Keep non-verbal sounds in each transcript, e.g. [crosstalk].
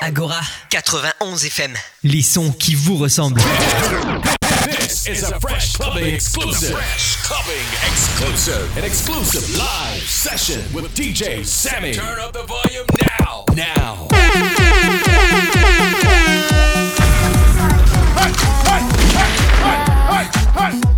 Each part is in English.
Agora 91 FM. Les sons qui vous ressemblent. This is a Fresh Clubbing exclusive. Fresh Clubbing exclusive. An exclusive live session with DJ Sammy. Turn up the volume now. Now. Hey, hey, hey,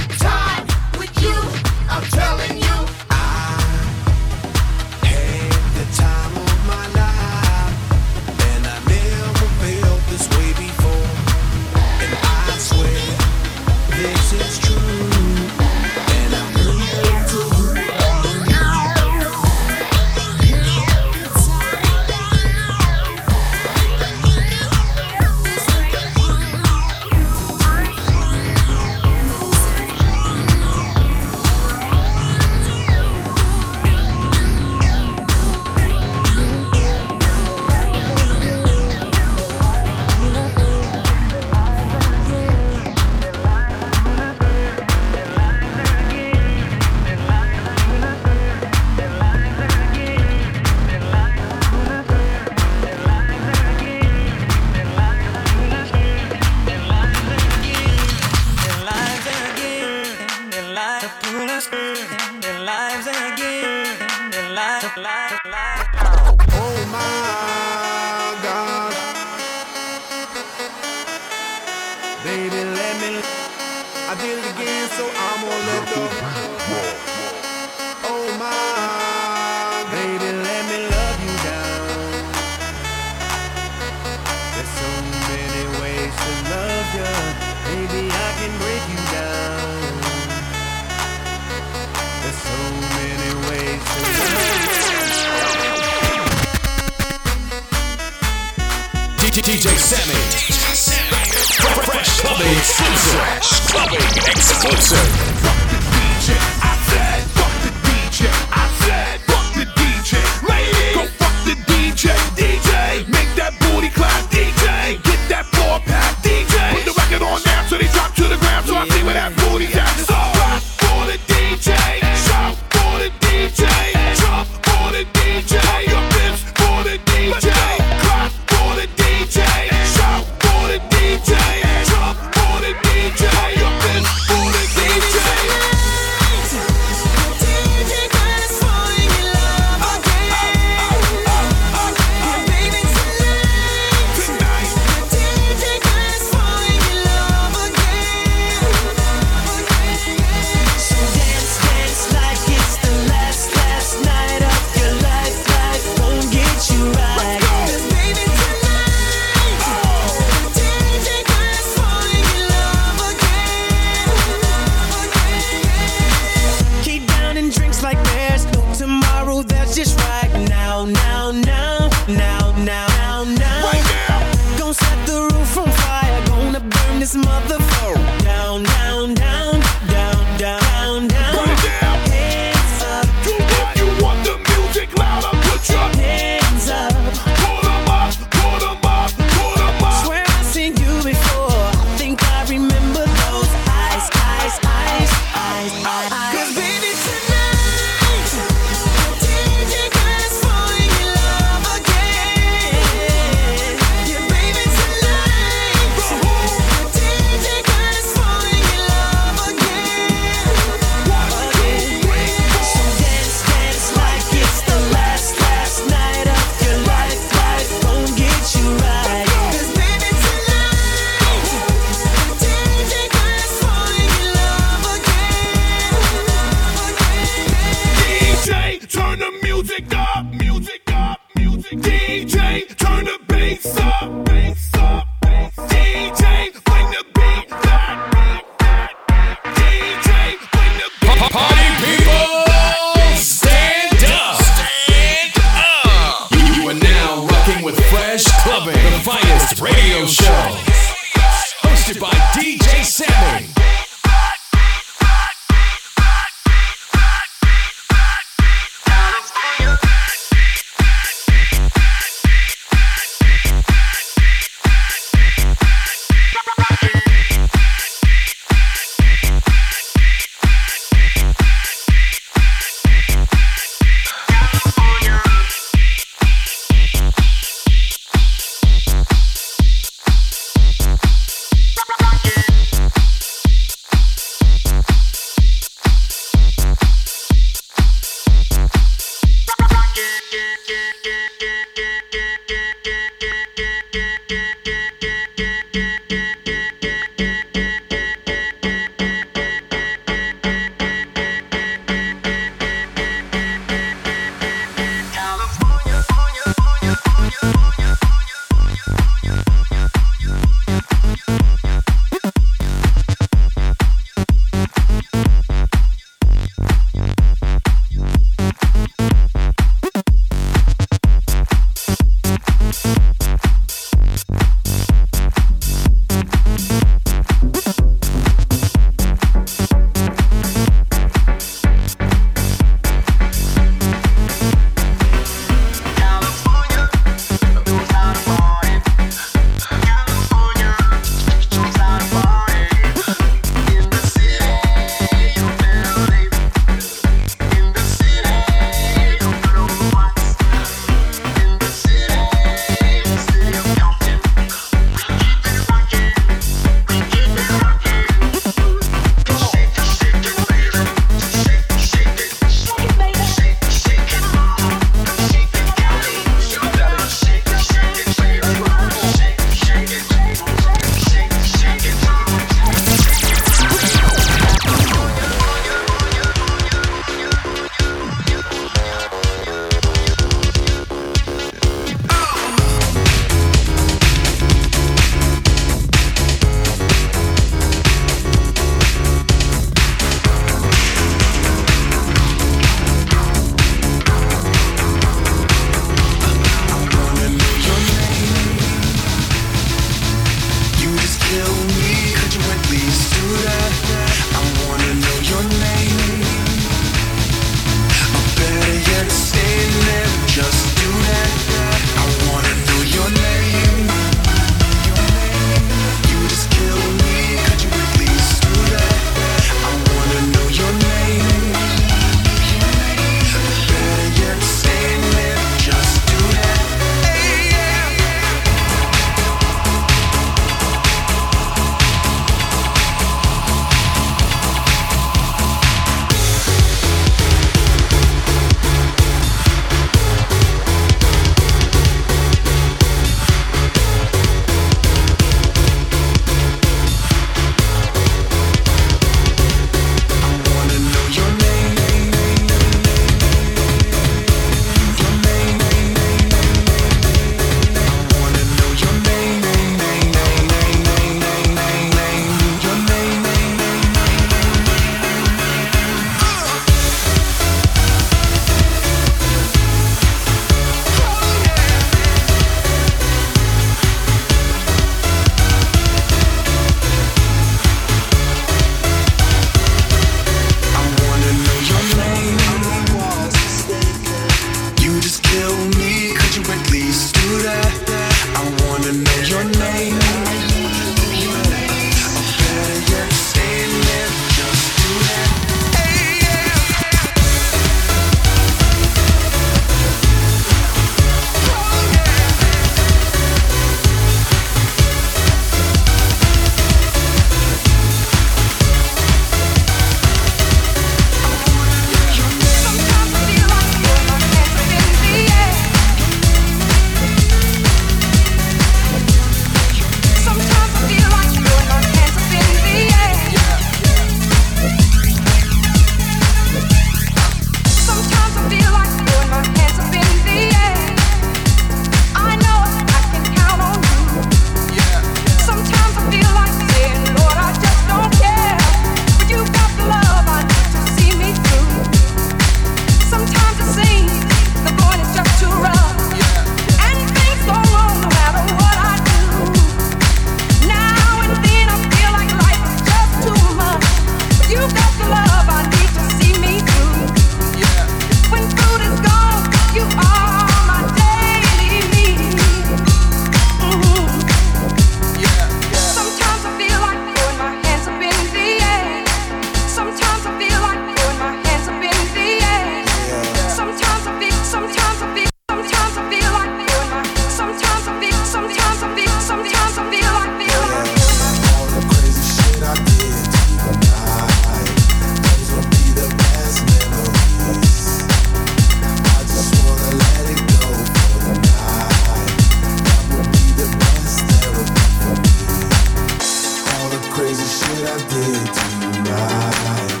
crazy shit I did tonight.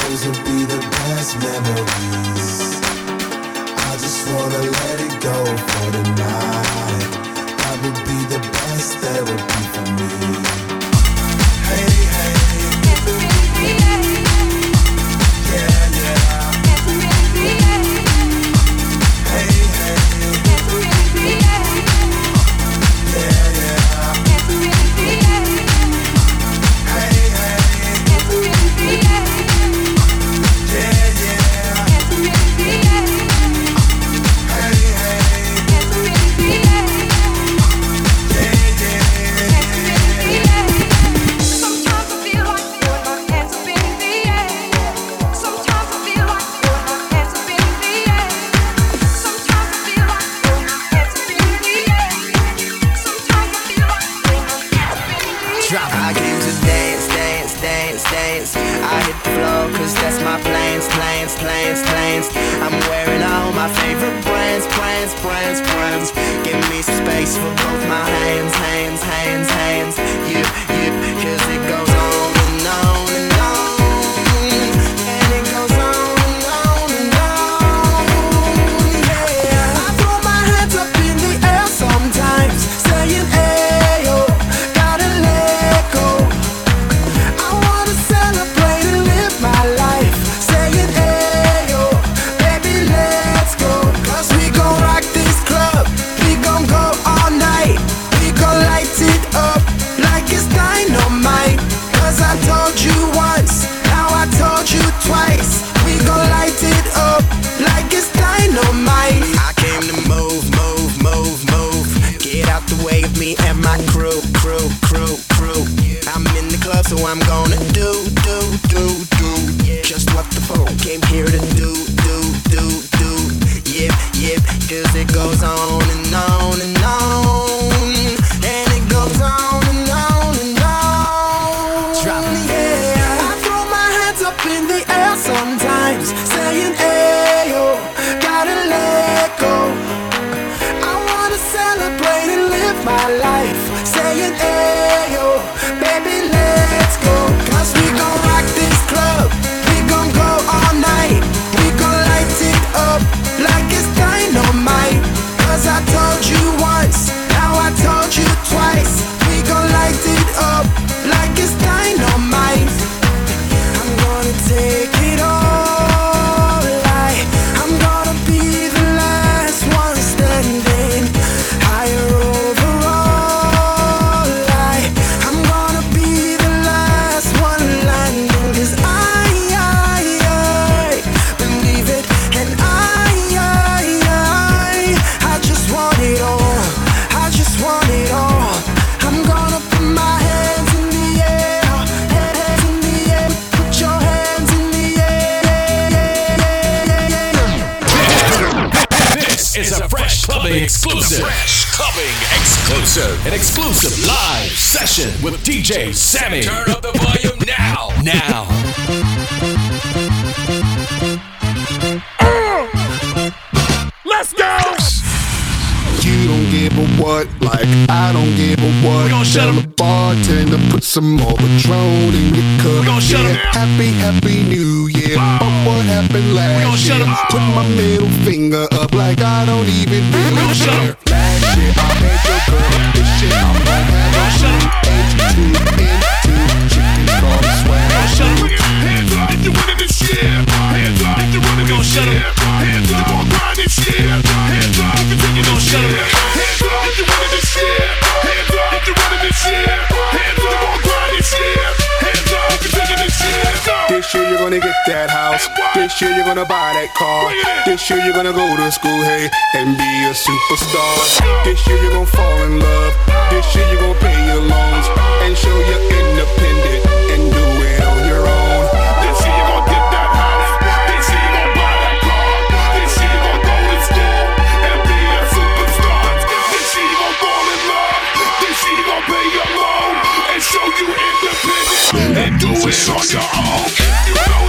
Those will be the best memories. I just wanna let it go for tonight. That would be the best therapy for me. Hey, hey. clubbing exclusive. fresh clubbing exclusive. An exclusive live session with DJ Sammy. Turn up the volume now. Now. give a what, like I don't give a what. We gon' shut him. Bartender, put some more Patron in your cup. We gon' shut him. Yeah. Happy, happy New Year. Wow. What happened last we gon' shut year? Put my middle finger up like I don't even really we shut. Last year I had your girl. This year I'm gon' have your shut into. Gon' shut. Hands up if you winning this year. Hands up you winning this. Hands up, shut this This year you're gonna get that house. This year you're gonna buy that car. This year you're gonna go to school, hey, and be a superstar. This year you're gonna fall in love. This year you're gonna pay your loans and show you're independent and do it on your own. This year you're gonna with Sasha Hulk.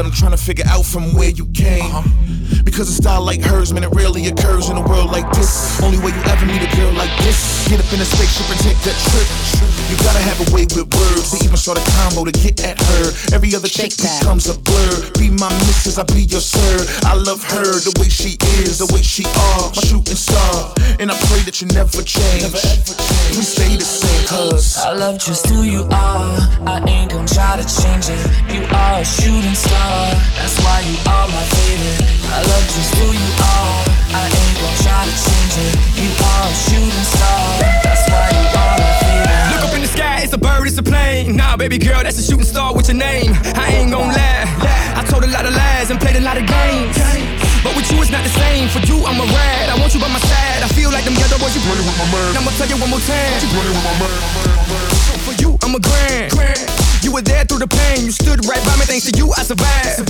But I'm trying to figure out from where you came. Uh-huh. Because a style like hers, man, it rarely occurs in a world like this. Only way you ever meet a girl like this. Get up in a spaceship and take that trip. You gotta have a way with words to even start a combo to get at her. Every other chick becomes a blur. Be my missus, I be your sir. I love her the way she is, the way she are, my shooting star. And I pray that you never change. Please stay the same, cuz. I love just who you are. I ain't gon' try to change it. You are a shooting star. That's why you are my favorite. I love just who you are. I ain't gon' try to change it. You are a shooting star. That's why you are my favorite. Look up in the sky, it's a bird, it's a plane. Nah, baby girl, that's a shooting star with your name. I ain't gon' lie. I told a lot of lies and played a lot of games. But with you, it's not the same. For you, I'm a rad. I want you by my side. I feel like them ghetto boys, you running with my man. I'ma tell you one more time. You running with my man. So for you, I'm a grand. grand. You were there through the pain. You stood right by me. Thanks to you, I survived.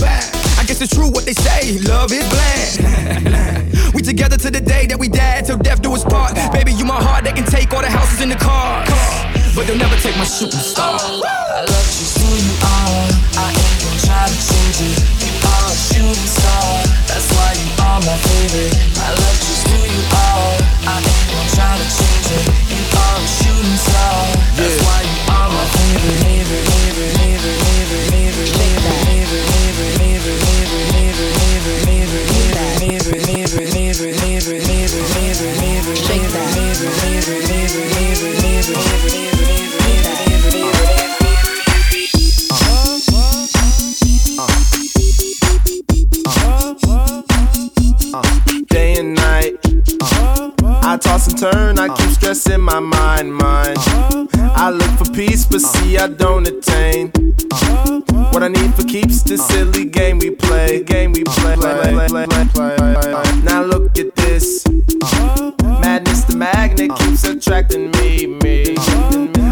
I guess it's true what they say. Love is blind. [laughs] we together to the day that we died. Till death do us part. Baby, you my heart. They can take all the houses and the cars. But they'll never take my shooting star. Oh, I love just who you are. I ain't gon' try to change it. You are a shooting star. My favorite. I love you toss and turn, I keep stressing my mind, mind. I look for peace, but see I don't attain. What I need for keeps the silly game we play, game we play. Now look at this. Madness, the magnet keeps attracting me, me.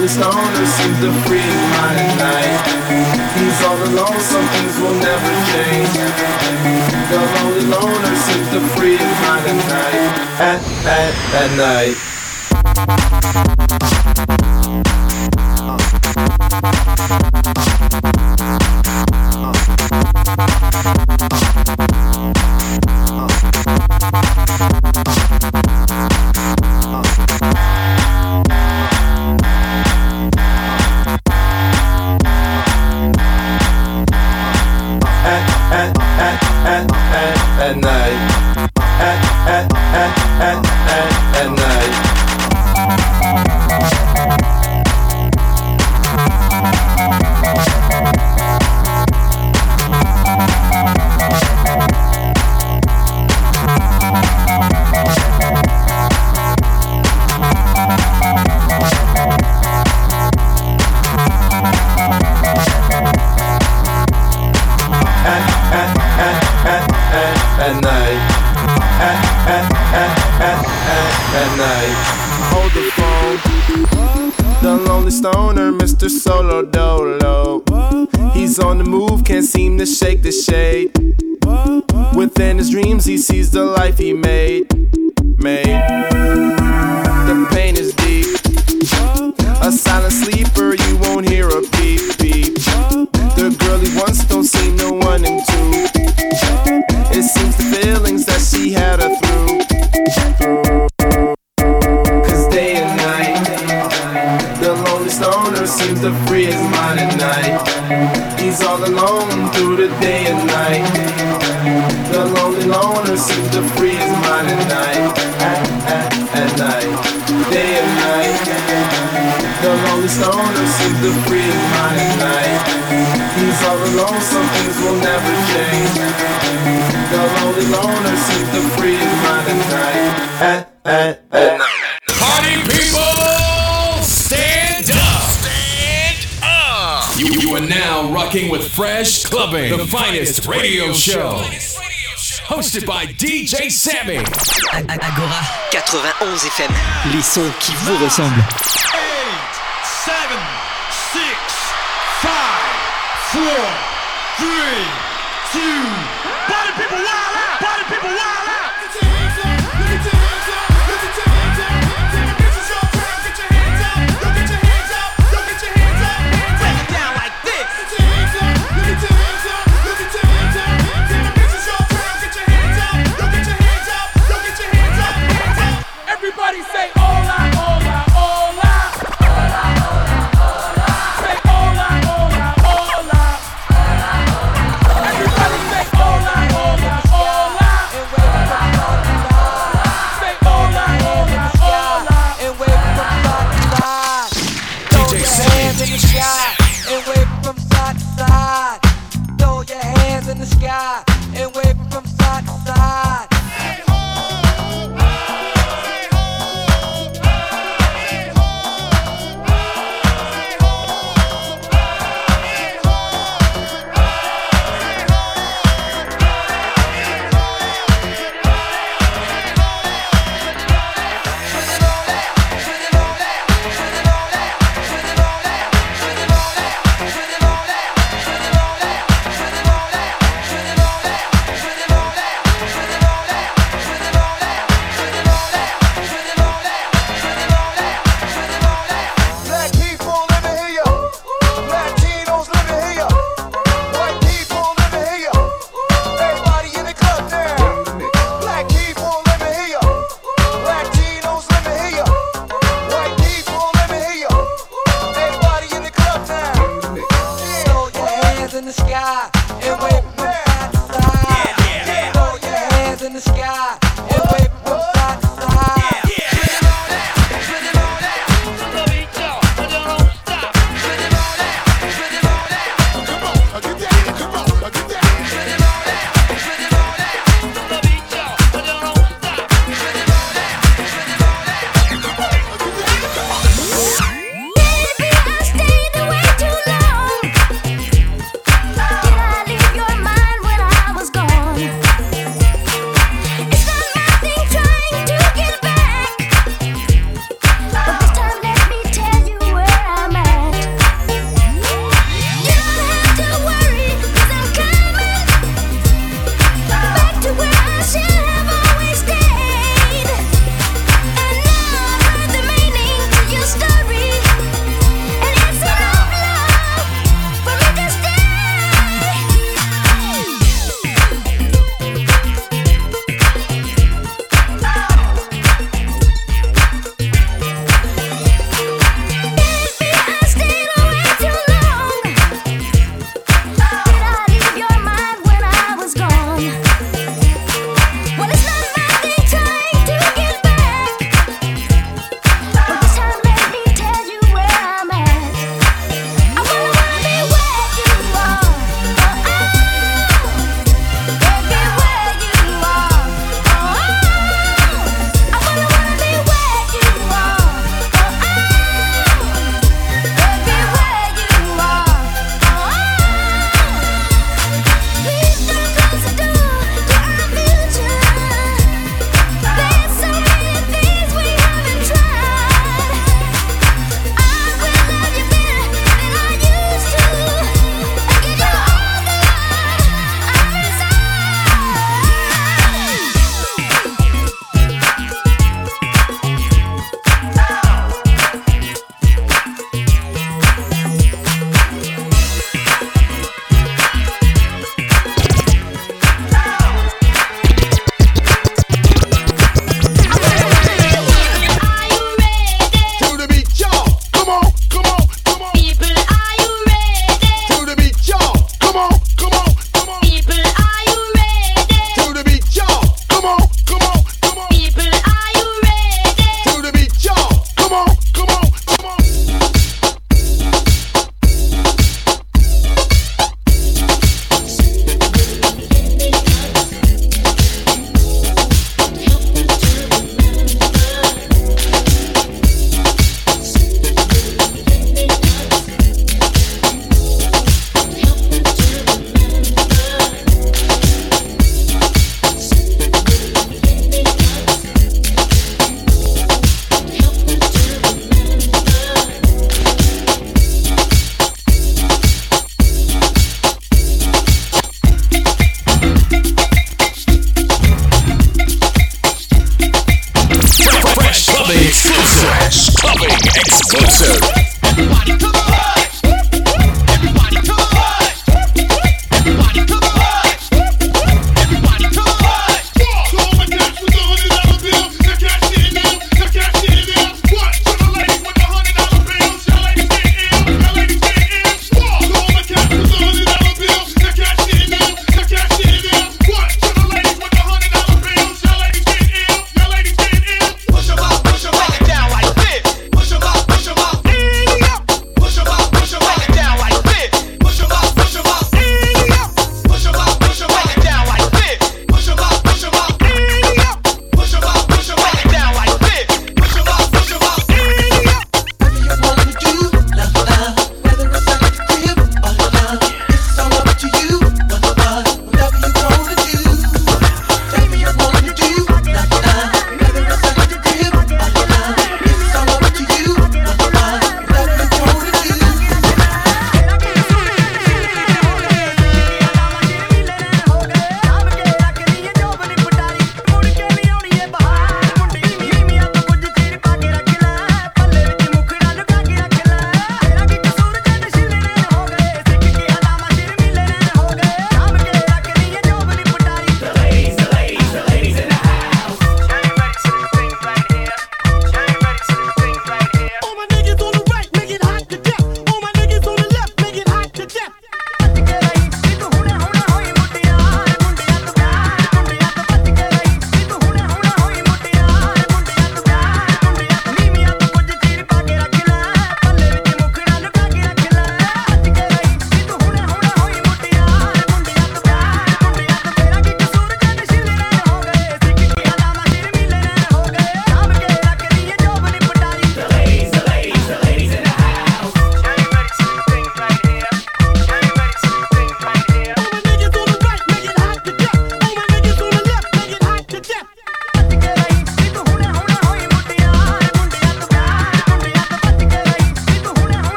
always known as the free mind at night. He's all alone, some things will never change. The lonely loner seems the free-minded night At, at, at night. to shake the shade. Within his dreams, he sees the life he made. Fresh Clubbing, the finest radio show. Hosted by DJ Sammy. Agora 91 FM, les sons qui vous ressemblent.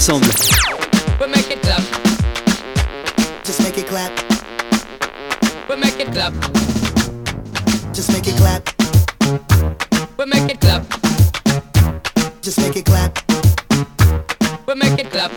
Qui vous ressemblent. We make it clap. The make it up, just make it clap. We'll make it clap. Just make it clap. We'll make it clap.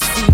I see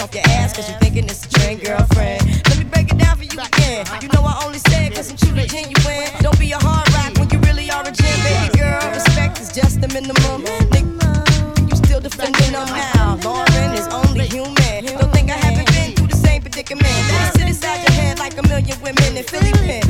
hand off your ass cause you thinking it's a train, girlfriend. Let me break it down for you again. You know I only said cause I'm truly genuine. Don't be a hard rock when you really are a gem, baby girl. Respect is just the minimum. Nick, you still defending them now. Lauryn is only human. Don't think I haven't been through the same predicament. Let it sit inside your head like a million women in Philly Penn.